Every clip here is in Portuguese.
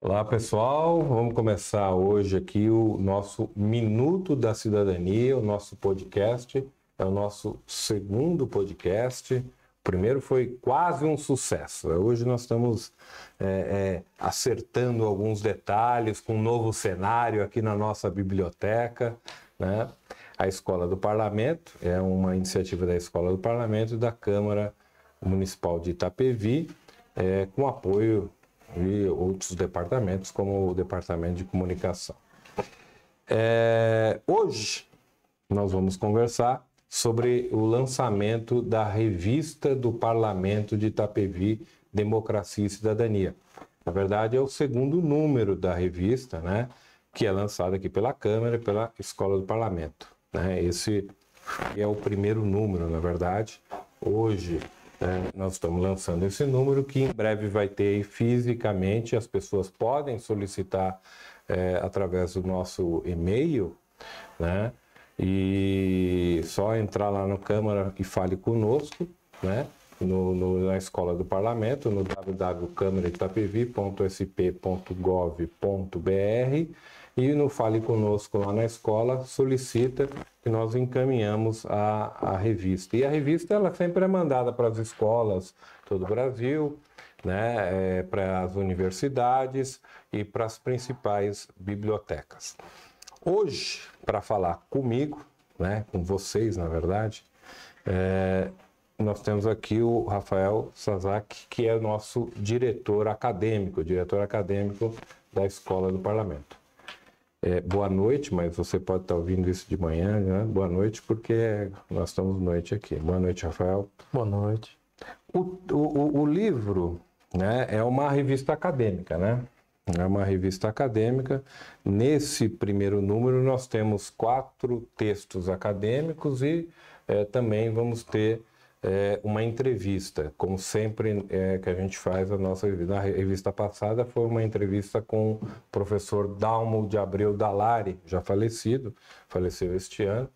Olá pessoal, vamos começar hoje aqui o nosso Minuto da Cidadania, o nosso podcast. É o nosso segundo podcast. O primeiro foi quase um sucesso. Hoje nós estamos é, é, acertando alguns detalhes com um novo cenário aqui na nossa biblioteca. Né? A Escola do Parlamento é uma iniciativa da Escola do Parlamento e da Câmara Municipal de Itapevi, é, com apoio e outros departamentos, como o Departamento de Comunicação. É, hoje nós vamos conversar sobre o lançamento da revista do Parlamento de Itapevi, Democracia e Cidadania. Na verdade, é o segundo número da revista, né, que é lançado aqui pela Câmara e pela Escola do Parlamento. Né? Esse é o primeiro número, na verdade. Hoje é, nós estamos lançando esse número que em breve vai ter fisicamente, as pessoas podem solicitar é, através do nosso e-mail, né? E só entrar lá no Câmara e fale conosco, né? No, no, na Escola do Parlamento, no www.câmaraitapevi.sp.gov.br e no Fale Conosco lá na escola, solicita que nós encaminhamos a, a revista. E a revista ela sempre é mandada para as escolas todo o Brasil, né, é, para as universidades e para as principais bibliotecas. Hoje, para falar comigo, né, com vocês, na verdade, é, nós temos aqui o Rafael Sazak, que é nosso diretor acadêmico, diretor acadêmico da Escola do Parlamento. É, boa noite, mas você pode estar ouvindo isso de manhã, né? Boa noite, porque nós estamos noite aqui. Boa noite, Rafael. Boa noite. O, o, o livro né, é uma revista acadêmica, né? É uma revista acadêmica. Nesse primeiro número, nós temos quatro textos acadêmicos e é, também vamos ter é, uma entrevista, como sempre é, que a gente faz a nossa. Na revista passada foi uma entrevista com o professor Dalmo de Abreu Dalari, já falecido, faleceu este ano,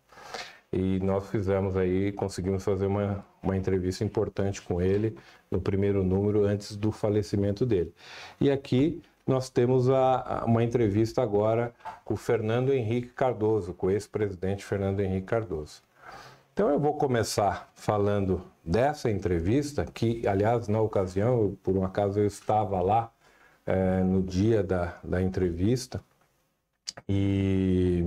e nós fizemos aí, conseguimos fazer uma, uma entrevista importante com ele no primeiro número, antes do falecimento dele. E aqui nós temos a, a, uma entrevista agora com o Fernando Henrique Cardoso, com o ex-presidente Fernando Henrique Cardoso. Então eu vou começar falando dessa entrevista, que aliás na ocasião, por um acaso eu estava lá é, no dia da, da entrevista e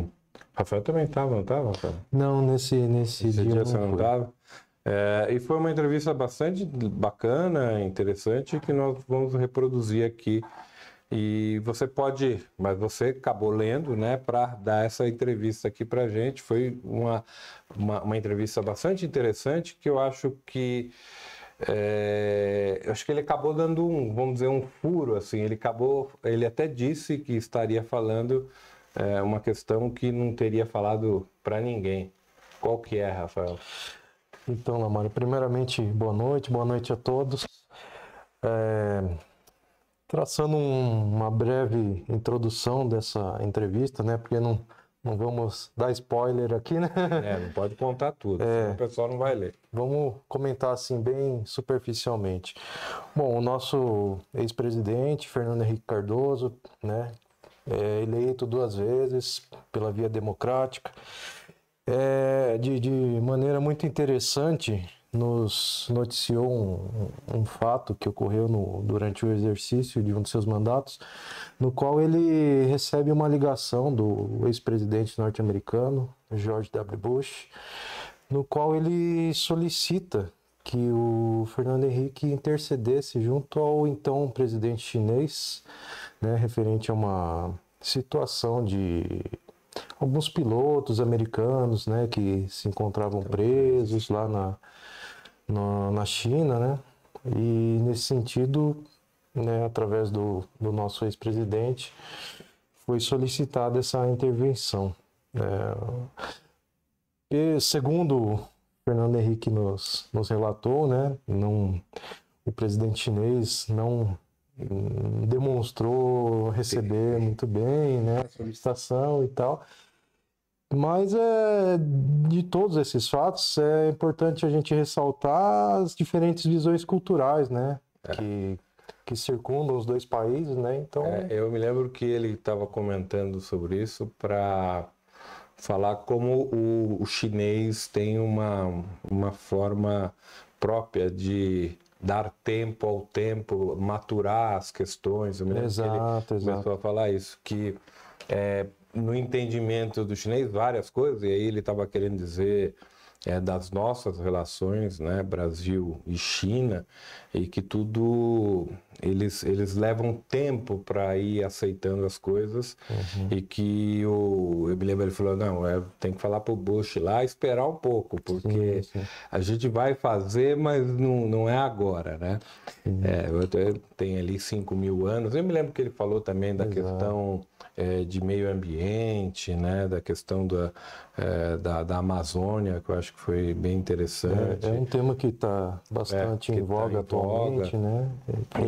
Rafael também estava, não estava, Rafael? Não, nesse, nesse, dia, dia você não estava. É, e foi uma entrevista bastante bacana, interessante, que nós vamos reproduzir aqui e você pode, mas você acabou lendo, né, para dar essa entrevista aqui para gente. Foi uma, uma, uma, entrevista bastante interessante que eu acho que é, eu acho que ele acabou dando um, vamos dizer, um furo assim. Ele acabou, ele até disse que estaria falando é, uma questão que não teria falado para ninguém. Qual que é, Rafael? Então, Lamário, primeiramente, boa noite, boa noite a todos. É traçando um, uma breve introdução dessa entrevista, né? Porque não, não vamos dar spoiler aqui, né? É, não pode contar tudo, é, o pessoal não vai ler. Vamos comentar assim bem superficialmente. Bom, o nosso ex-presidente Fernando Henrique Cardoso, né? É eleito duas vezes pela via democrática. É, de, de maneira muito interessante, nos noticiou um, um, fato que ocorreu no, durante o exercício de um de seus mandatos, no qual ele recebe uma ligação do ex-presidente norte-americano, George W. Bush, no qual ele solicita que o Fernando Henrique intercedesse junto ao então presidente chinês, né, referente a uma situação de alguns pilotos americanos, né, que se encontravam presos lá na na, na China, né? E nesse sentido, né, através do, do nosso ex-presidente, foi solicitada essa intervenção. É, e segundo Fernando Henrique nos, nos relatou, né, não, o presidente chinês não demonstrou receber muito bem né, a solicitação e tal. Mas é, de todos esses fatos, é importante a gente ressaltar as diferentes visões culturais, né? É. Que que circundam os dois países, né? Então. É, eu me lembro que ele estava comentando sobre isso para falar como o, o, chinês tem uma, uma forma própria de dar tempo ao tempo, maturar as questões. Eu me lembro exato, que ele exato. começou a falar isso, que é, no entendimento do chinês várias coisas, e aí ele estava querendo dizer é, das nossas relações, né, Brasil e China, e que tudo eles, eles levam tempo para ir aceitando as coisas. Uhum. e que o eu me lembro ele falou não é, tem que falar para o Bush lá esperar um pouco porque Sim, sim. a gente vai fazer mas não, não é agora né? É, eu te- tem ali 5 mil anos. Eu me lembro que ele falou também da Exato. questão é, de meio ambiente né? Da questão da, é, da, da Amazônia que eu acho que foi bem interessante É, é um tema que está bastante É, que em tá voga. em atualmente, voga. né?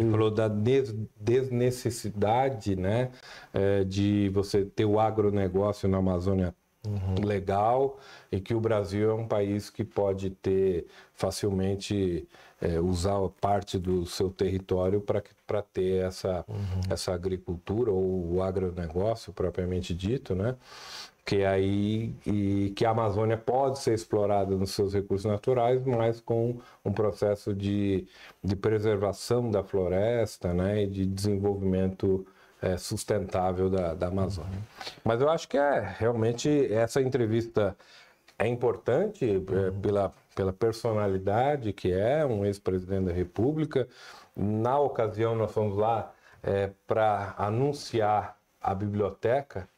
Ele falou da des- desnecessidade, né, eh, de você ter o agronegócio na Amazônia legal e que o Brasil é um país que pode ter facilmente eh, usar parte do seu território para ter essa, essa agricultura ou o agronegócio propriamente dito, né? Que aí e que a Amazônia pode ser explorada nos seus recursos naturais, mas com um processo de, de preservação da floresta, né, e de desenvolvimento eh, sustentável da, da Amazônia. Mas eu acho que é realmente essa entrevista é importante eh, pela, pela personalidade que é um ex-presidente da República. Na ocasião, nós fomos lá para anunciar a biblioteca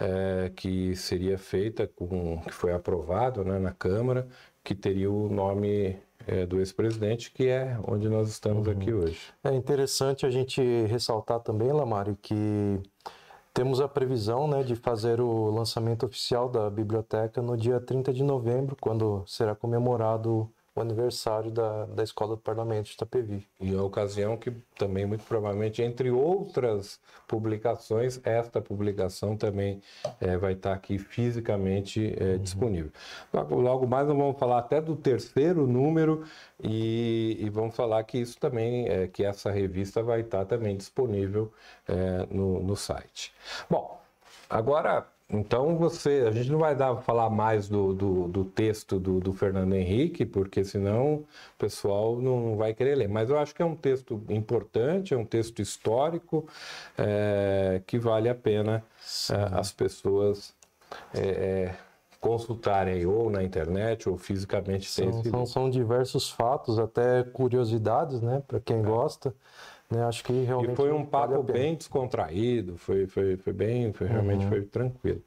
eh, que seria feita com que foi aprovado né, na Câmara, que teria o nome eh, do ex-presidente, que é onde nós estamos aqui hoje. É interessante a gente ressaltar também, Lamário, que temos a previsão né, de fazer o lançamento oficial da biblioteca no dia 30 de novembro, quando será comemorado o aniversário da, da Escola do Parlamento de Itapevi. E a ocasião que também, muito provavelmente, entre outras publicações, esta publicação também eh, vai estar aqui fisicamente eh, disponível. Logo, logo mais nós vamos falar até do terceiro número e, e vamos falar que isso também, eh, que essa revista vai estar também disponível no, no site. Bom, agora então você, a gente não vai dar falar mais do, do, do texto do, do Fernando Henrique, porque senão o pessoal não, vai querer ler. Mas eu acho que é um texto importante, é um texto histórico é, que vale a pena é, as pessoas é, é, consultarem ou na internet ou fisicamente São, são, são diversos fatos, até curiosidades, né, para quem gosta. Né, acho que realmente E foi um vale papo pena. bem descontraído, foi, foi, foi bem, foi, realmente foi tranquilo.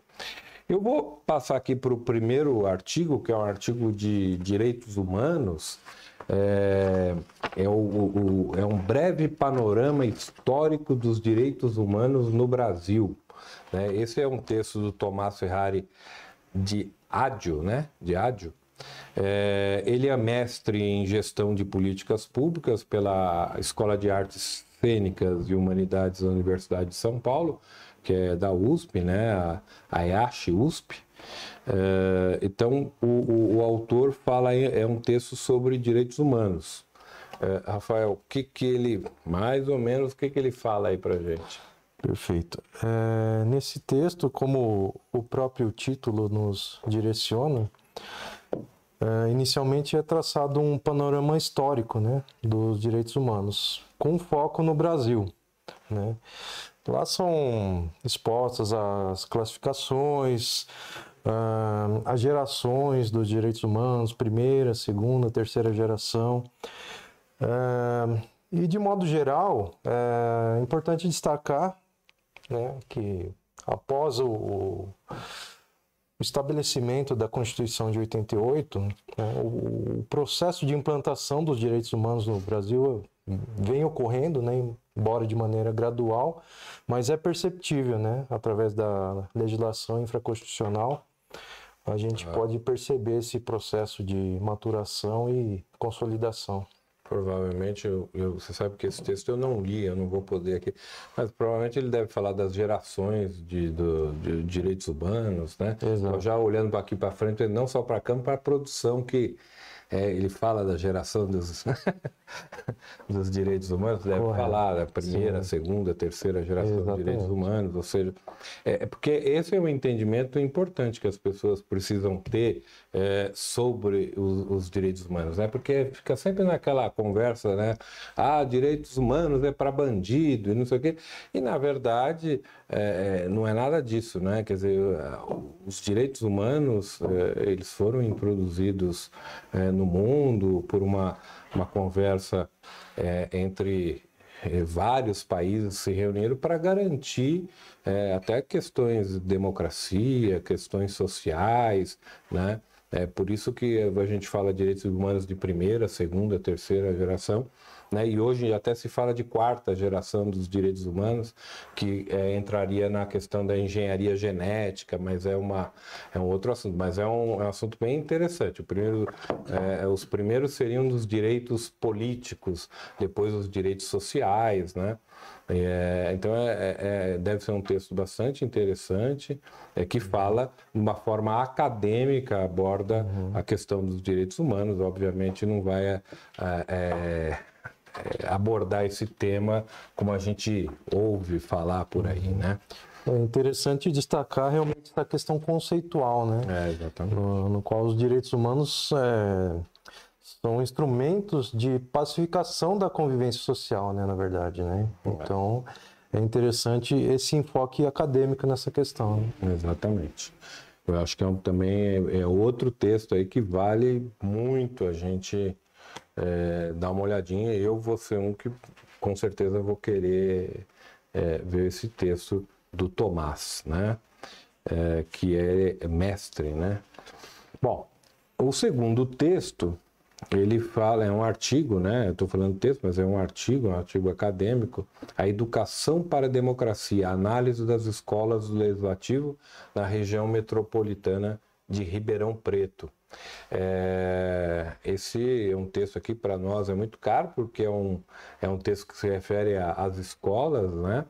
Eu vou passar aqui para o primeiro artigo, que é um artigo de direitos humanos. É, é, o- o- é um breve panorama histórico dos direitos humanos no Brasil. né? Esse é um texto do Tomás Ferrari de Ádio, né? De Ádio. É, ele é mestre em gestão de políticas públicas pela Escola de Artes Cênicas e Humanidades da Universidade de São Paulo, que é da USP, né? A, a EASH USP. É, então, o, o- o autor fala, é um texto sobre direitos humanos. É, Rafael, o que que ele, mais ou menos, o que que ele fala aí pra gente? Perfeito. É, nesse texto, como o próprio título nos direciona, é, inicialmente é traçado um panorama histórico né, dos direitos humanos, com foco no Brasil. Né? Lá são expostas as classificações, ah, as gerações dos direitos humanos, primeira, segunda, terceira geração. É, e de modo geral, é importante destacar né, que após o, o estabelecimento da Constituição de 88, né, o, processo de implantação dos direitos humanos no Brasil vem ocorrendo, né, embora de maneira gradual, mas é perceptível, né, através da legislação infraconstitucional, a gente pode perceber esse processo de maturação e consolidação. Provavelmente, eu, eu- você sabe que esse texto eu não li, eu não vou poder aqui, mas provavelmente ele deve falar das gerações de, do- de direitos humanos, né? Exato. Já olhando para aqui para frente, não só para cá, mas para a produção que é, ele fala da geração dos, dos direitos humanos, deve Correto. falar da primeira, Sim. segunda, terceira geração Exatamente. de direitos humanos, ou seja, é, é, porque esse é um entendimento importante que as pessoas precisam ter é, sobre os, os, direitos humanos, né? Porque fica sempre naquela conversa, né? Ah, direitos humanos é para bandido e não sei o quê. E na verdade é, é, não é nada disso, né? Quer dizer, os direitos humanos é, eles foram introduzidos no mundo por uma, uma conversa é, entre vários países se reuniram para garantir é, até questões de democracia, questões sociais, né? É por isso que a gente fala direitos humanos de primeira, segunda, terceira geração, né? E hoje até se fala de quarta geração dos direitos humanos, que é, entraria na questão da engenharia genética, mas é, uma, é um outro assunto. Mas é um, é um assunto bem interessante. O primeiro, é, os primeiros seriam dos direitos políticos, depois os direitos sociais, né? É, então é, é, é, deve ser um texto bastante interessante é, que fala de uma forma acadêmica aborda uhum. a questão dos direitos humanos obviamente não vai é, é, abordar esse tema como a gente ouve falar por aí, uhum. né? É interessante destacar realmente essa questão conceitual, né? É, exatamente. No, no qual os direitos humanos é, são instrumentos de pacificação da convivência social, né? Na verdade, né? Então, é interessante esse enfoque acadêmico nessa questão. Né? Exatamente. Eu acho que é um, também é, é outro texto aí que vale muito a gente é, dá uma olhadinha. Eu vou ser um que com certeza vou querer é, ver esse texto do Tomás, né? É, que é mestre, né? Bom, o segundo texto ele fala, é um artigo, né? Estou falando texto, mas é um artigo, um artigo acadêmico. A educação para a democracia, análise das escolas do legislativo na região metropolitana de Ribeirão Preto. É, esse é um texto aqui para nós é muito caro porque é um, é um texto que se refere às escolas, né?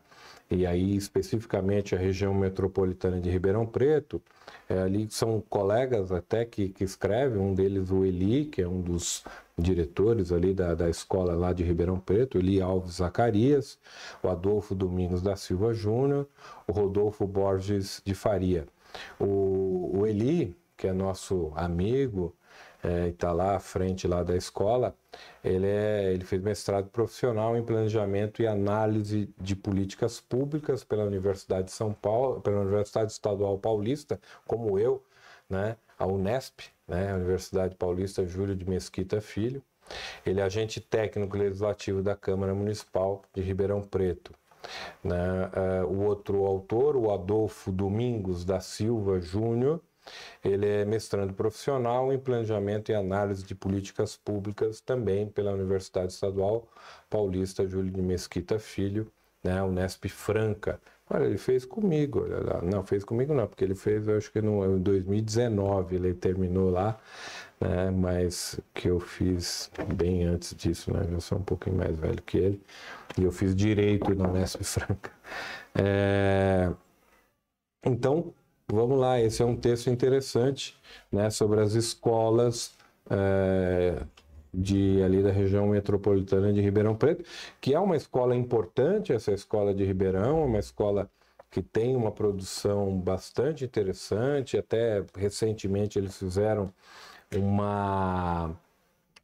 E aí especificamente a região metropolitana de Ribeirão Preto. É, ali são colegas até que, que escrevem, um deles o Eli, que é um dos diretores ali da, da escola lá de Ribeirão Preto, Eli Alves Zacarias, o Adolfo Domingos da Silva Júnior, o Rodolfo Borges de Faria. O, o Eli, que é nosso amigo, é, está lá à frente lá da escola, ele, é, ele fez mestrado profissional em planejamento e análise de políticas públicas pela Universidade de São Paulo, pela Universidade Estadual Paulista, como eu, né, a Unesp, né, a Universidade Paulista Júlio de Mesquita Filho. Ele é agente técnico legislativo da Câmara Municipal de Ribeirão Preto. Né? Uh, o outro autor, o Adolfo Domingos da Silva Júnior, ele é mestrando profissional em planejamento e análise de políticas públicas também pela Universidade Estadual Paulista Júlio de Mesquita Filho, né, Unesp Franca. Olha, ele fez comigo, olha lá. Não, fez comigo não, porque ele fez, eu acho que no, em 2019 ele terminou lá, né, mas que eu fiz bem antes disso, né, eu sou um pouquinho mais velho que ele, e eu fiz direito na Unesp Franca. É... Então, Vamos lá, esse é um texto interessante né, sobre as escolas é, de ali da região metropolitana de Ribeirão Preto, que é uma escola importante, essa escola de Ribeirão, uma escola que tem uma produção bastante interessante, até recentemente eles fizeram uma,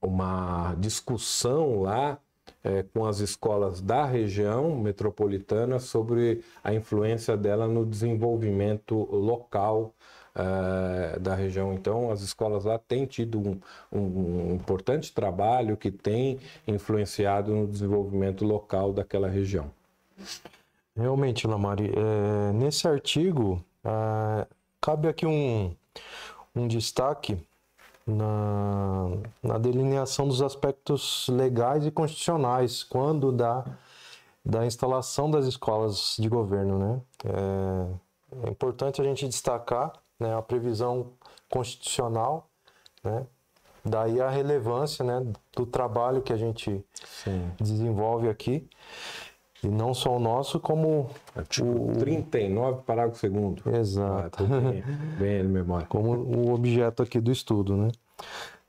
uma discussão lá é, com as escolas da região metropolitana sobre a influência dela no desenvolvimento local é, da região. Então, as escolas lá têm tido um, um, importante trabalho que tem influenciado no desenvolvimento local daquela região. Realmente, Lamari, é, nesse artigo é, cabe aqui um, um destaque na, na delineação dos aspectos legais e constitucionais quando da, da instalação das escolas de governo. Né? É, é importante a gente destacar né, a previsão constitucional, né? daí a relevância né, do trabalho que a gente Sim. desenvolve aqui. E não só o nosso, como. Artigo o... 39, parágrafo 2. Exato. Ah, bem, bem memória. Como o objeto aqui do estudo, né?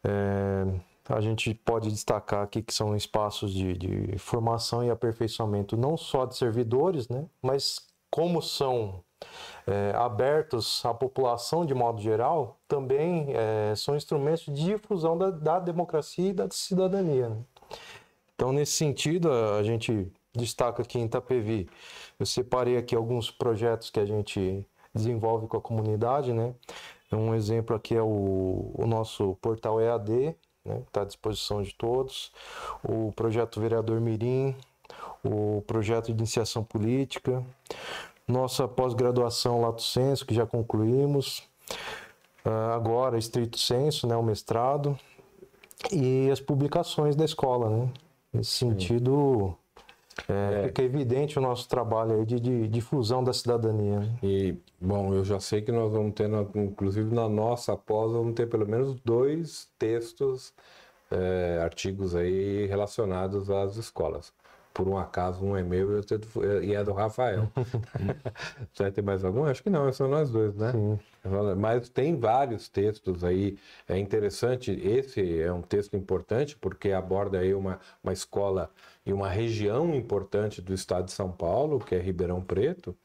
É, a gente pode destacar aqui que são espaços de, de, formação e aperfeiçoamento não só de servidores, né, mas como são é, abertos à população de modo geral, também é, são instrumentos de difusão da, da democracia e da cidadania. Né? Então, nesse sentido, a gente destaca aqui em Itapevi, eu separei aqui alguns projetos que a gente desenvolve com a comunidade, né? Um exemplo aqui é o, o nosso portal EAD, né? Está à disposição de todos. O projeto Vereador Mirim, o projeto de iniciação política, nossa pós-graduação Lato Senso, que já concluímos, uh, agora estrito senso, né, o mestrado, e as publicações da escola, né? Nesse sentido, é, é. fica evidente o nosso trabalho aí de, de difusão da cidadania. Né? E, bom, eu já sei que nós vamos ter, inclusive na nossa pós, vamos ter pelo menos dois textos, é, artigos aí relacionados às escolas por um acaso um é meu e é do Rafael. Você tem mais algum? Acho que não, são nós dois, né? Sim. Mas tem vários textos aí. É interessante, esse é um texto importante porque aborda aí uma, uma escola e uma região importante do estado de São Paulo, que é Ribeirão Preto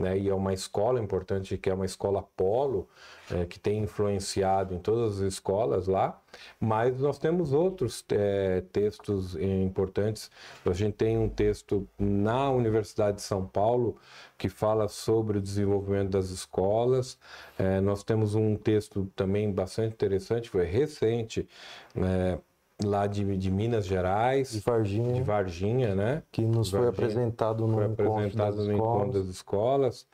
né? E é uma escola importante que é uma escola polo é, que tem influenciado em todas as escolas lá. Mas nós temos outros é, textos importantes. A gente tem um texto na Universidade de São Paulo que fala sobre o desenvolvimento das escolas. É, nós temos um texto também bastante interessante, foi recente, né? Lá de, de Minas Gerais, de Varginha, de Varginha, né? Que nos Varginha, foi apresentado no, foi encontro, apresentado das no encontro das escolas.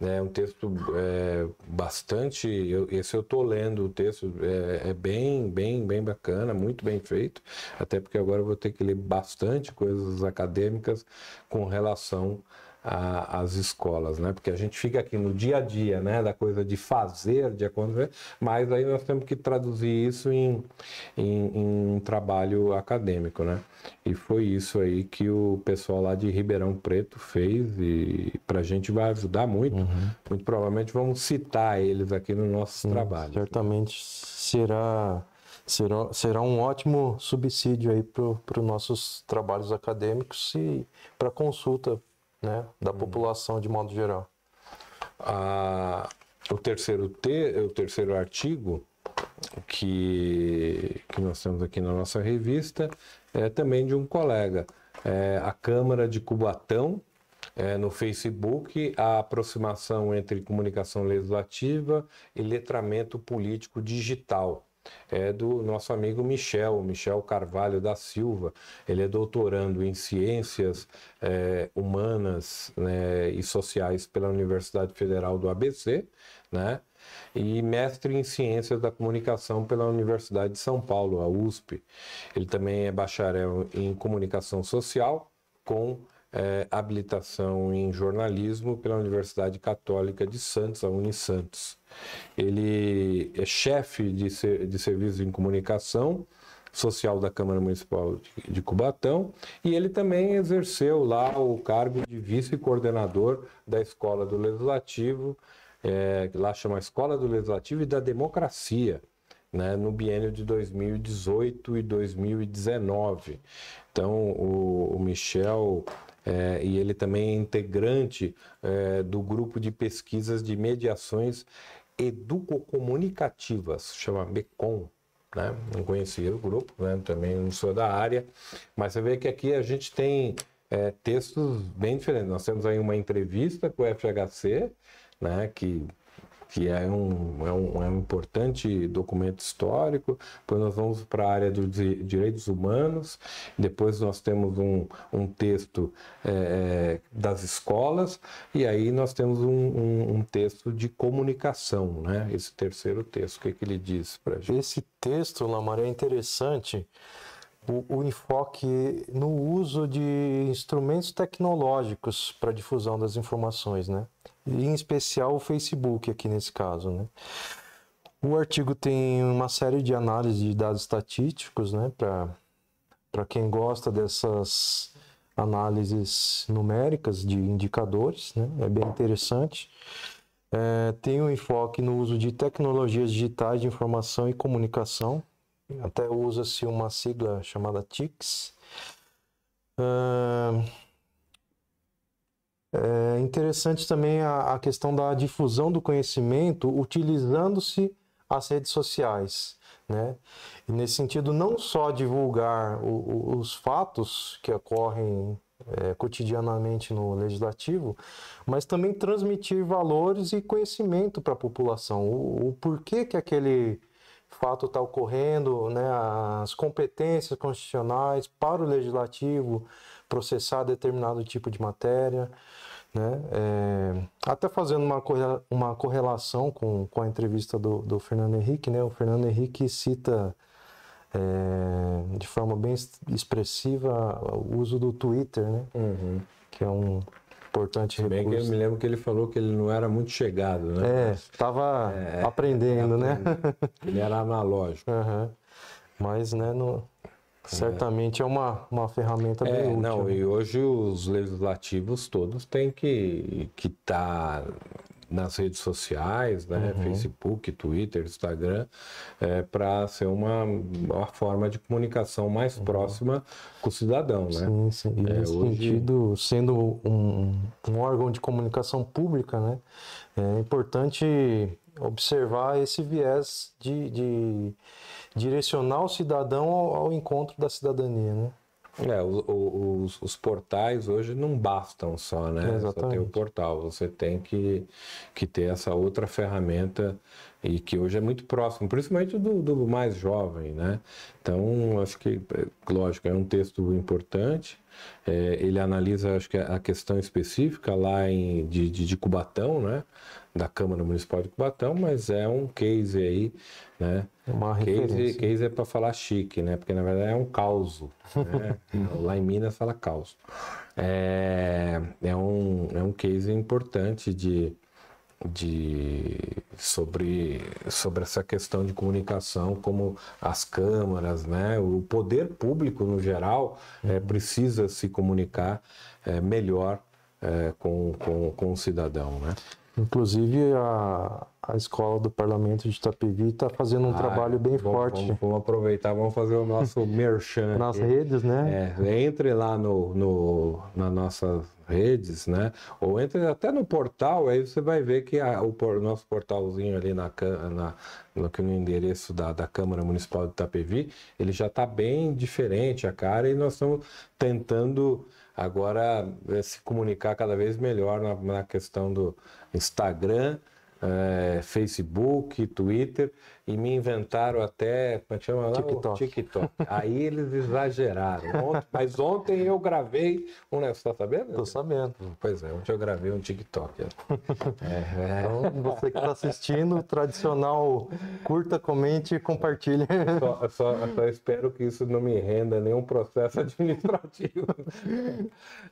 É um texto é, bastante. Eu, esse eu estou lendo o texto, é, é, bem, bem, bem bacana, muito bem feito. Até porque agora eu vou ter que ler bastante coisas acadêmicas com relação a, as escolas, né? Porque a gente fica aqui no dia a dia, né? Da coisa de fazer, de acontecer, mas aí nós temos que traduzir isso em, em, em um trabalho acadêmico, né? E foi isso aí que o pessoal lá de Ribeirão Preto fez e para a gente vai ajudar muito. Uhum. Muito provavelmente vamos citar eles aqui no nosso trabalho. Certamente será será, será um ótimo subsídio aí para os nossos trabalhos acadêmicos e para consulta né, da uhum. população de modo geral. Ah, o terceiro T, o terceiro artigo que, que nós temos aqui na nossa revista é também de um colega. É a Câmara de Cubatão, é, no Facebook, a aproximação entre comunicação legislativa e letramento político digital é do nosso amigo Michel, Michel Carvalho da Silva. Ele é doutorando em Ciências é, Humanas né, e Sociais pela Universidade Federal do ABC, né? E mestre em Ciências da Comunicação pela Universidade de São Paulo, a USP. Ele também é bacharel em Comunicação Social com é, habilitação em jornalismo pela Universidade Católica de Santos, a Unisantos. Ele é chefe de, ser, de serviço em comunicação social da Câmara Municipal de, de Cubatão e ele também exerceu lá o cargo de vice-coordenador da Escola do Legislativo, é, lá chama Escola do Legislativo e da Democracia. Né, no biênio de 2018 e 2019. Então, o, o Michel é, e ele também é integrante é, do grupo de pesquisas de mediações educocomunicativas, chama MECOM. Né? Não conhecia o grupo, né? também não sou da área, mas você vê que aqui a gente tem é, textos bem diferentes. Nós temos aí uma entrevista com o FHC, né? que que é um, é um, é um importante documento histórico. Depois nós vamos para a área dos direitos humanos. Depois nós temos um, um texto é, é, das escolas. E aí nós temos um, um, um, texto de comunicação, né? Esse terceiro texto, o que, que ele diz para gente? Esse texto, Lamar, é interessante o, o, enfoque no uso de instrumentos tecnológicos para difusão das informações, né? E em especial o Facebook aqui nesse caso, né? O artigo tem uma série de análises de dados estatísticos, né? Para quem gosta dessas análises numéricas de indicadores, né? É bem interessante. É, tem um enfoque no uso de tecnologias digitais de informação e comunicação, até usa-se uma sigla chamada TICS. É interessante também a, a, questão da difusão do conhecimento utilizando-se as redes sociais. Né? E nesse sentido, não só divulgar o, o, os fatos que ocorrem é, cotidianamente no legislativo, mas também transmitir valores e conhecimento para a população. O, o, porquê que aquele fato está ocorrendo, né, as competências constitucionais para o legislativo processar determinado tipo de matéria. Né? É, até fazendo uma, uma correlação com, com a entrevista do, do Fernando Henrique, né? o Fernando Henrique cita é, de forma bem expressiva o uso do Twitter, né? Uhum. que é um importante Se bem recurso. que eu me lembro que ele falou que ele não era muito chegado, né? É, estava é, aprendendo, né? Ele era analógico. Uhum. Mas, né, no, certamente é, é uma, uma ferramenta bem é, útil. Não, né? e hoje os legislativos todos têm que estar tá nas redes sociais, né? Uhum. Facebook, Twitter, Instagram, é, para ser uma, uma forma de comunicação mais uhum. próxima com o cidadão, né? Sim, sim. E é, nesse hoje... sentido, sendo um, um órgão de comunicação pública, né? É importante observar esse viés de, de direcionar o cidadão ao, ao encontro da cidadania, né? É, os, os, portais hoje não bastam só, né? Exatamente. Só tem o portal. Você tem que, que ter essa outra ferramenta e que hoje é muito próximo, principalmente do, do mais jovem, né? Então, acho que, lógico, é um texto importante. É, ele analisa, acho que a questão específica lá em, de, de, de Cubatão, né? Da Câmara Municipal de Cubatão, mas é um case aí né? Uma case, case é para falar chique, né? Porque na verdade é um caos. Né? Lá em Minas fala caos. É, é, um, é um case importante de, de sobre, sobre essa questão de comunicação, como as câmaras, né? O poder público no geral é, precisa se comunicar é, melhor é, com, com, com o cidadão, né? Inclusive, a, a escola do parlamento de Itapevi está fazendo um ah, trabalho bem vamos, forte. Vamos, vamos, aproveitar, vamos fazer o nosso merchan. Nas redes, né? É, entre lá no, no, nas nossas redes, né? Ou entre até no portal, aí você vai ver que a, o, nosso portalzinho ali na, na, no, no endereço da, da Câmara Municipal de Itapevi, ele já está bem diferente a cara e nós estamos tentando agora é, se comunicar cada vez melhor na, na questão do Instagram, é, Facebook, Twitter e me inventaram até, como é chama lá? TikTok. TikTok. Aí eles exageraram. Ontem, mas ontem eu gravei um negócio, você tá sabendo? Tô sabendo. Pois é, ontem eu gravei um TikTok. É, é. Então, você que está assistindo, tradicional curta, comente e compartilhe. Só, só, só espero que isso não me renda nenhum processo administrativo.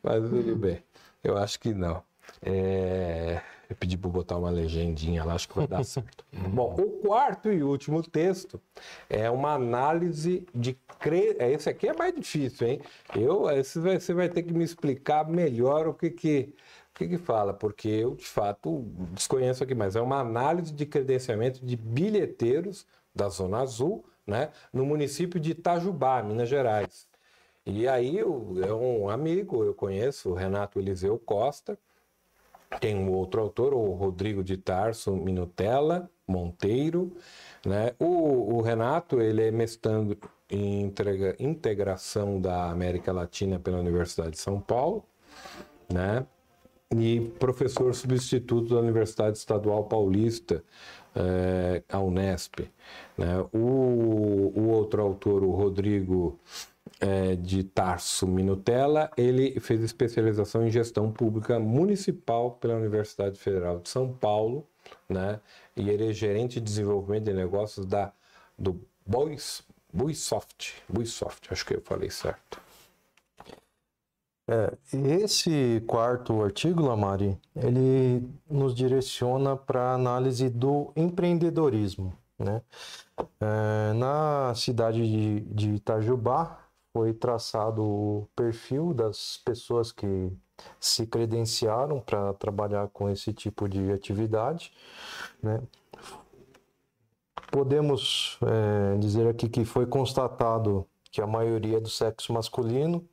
mas tudo bem. Eu acho que não. É... Eu pedi para botar uma legendinha lá, acho que vai dar certo. Bom, o quarto e último texto é uma análise de cre... É, esse aqui é mais difícil, hein? Eu, esse vai, você vai ter que me explicar melhor o que que o que, que fala, porque eu de fato desconheço aqui, mas é uma análise de credenciamento de bilheteiros da Zona Azul, né, no município de Itajubá, Minas Gerais. E aí eu, é um amigo, eu conheço, o Renato Eliseu Costa, tem um outro autor, o Rodrigo de Tarso Minutella Monteiro. Né? O, o Renato ele é mestrando em integração da América Latina pela Universidade de São Paulo. Né? E professor substituto da Universidade Estadual Paulista, é, a Unesp. Né? O, o outro autor, o Rodrigo é, de Tarso Minutella, ele fez especialização em gestão pública municipal pela Universidade Federal de São Paulo, né? E ele é gerente de desenvolvimento de negócios da do Boys, Buisoft, Buisoft, acho que eu falei certo. É, esse quarto artigo, Lamari, ele nos direciona para a análise do empreendedorismo. Né? É, na cidade de, de Itajubá, foi traçado o perfil das pessoas que se credenciaram para trabalhar com esse tipo de atividade, né? podemos é, dizer aqui que foi constatado que a maioria é do sexo masculino,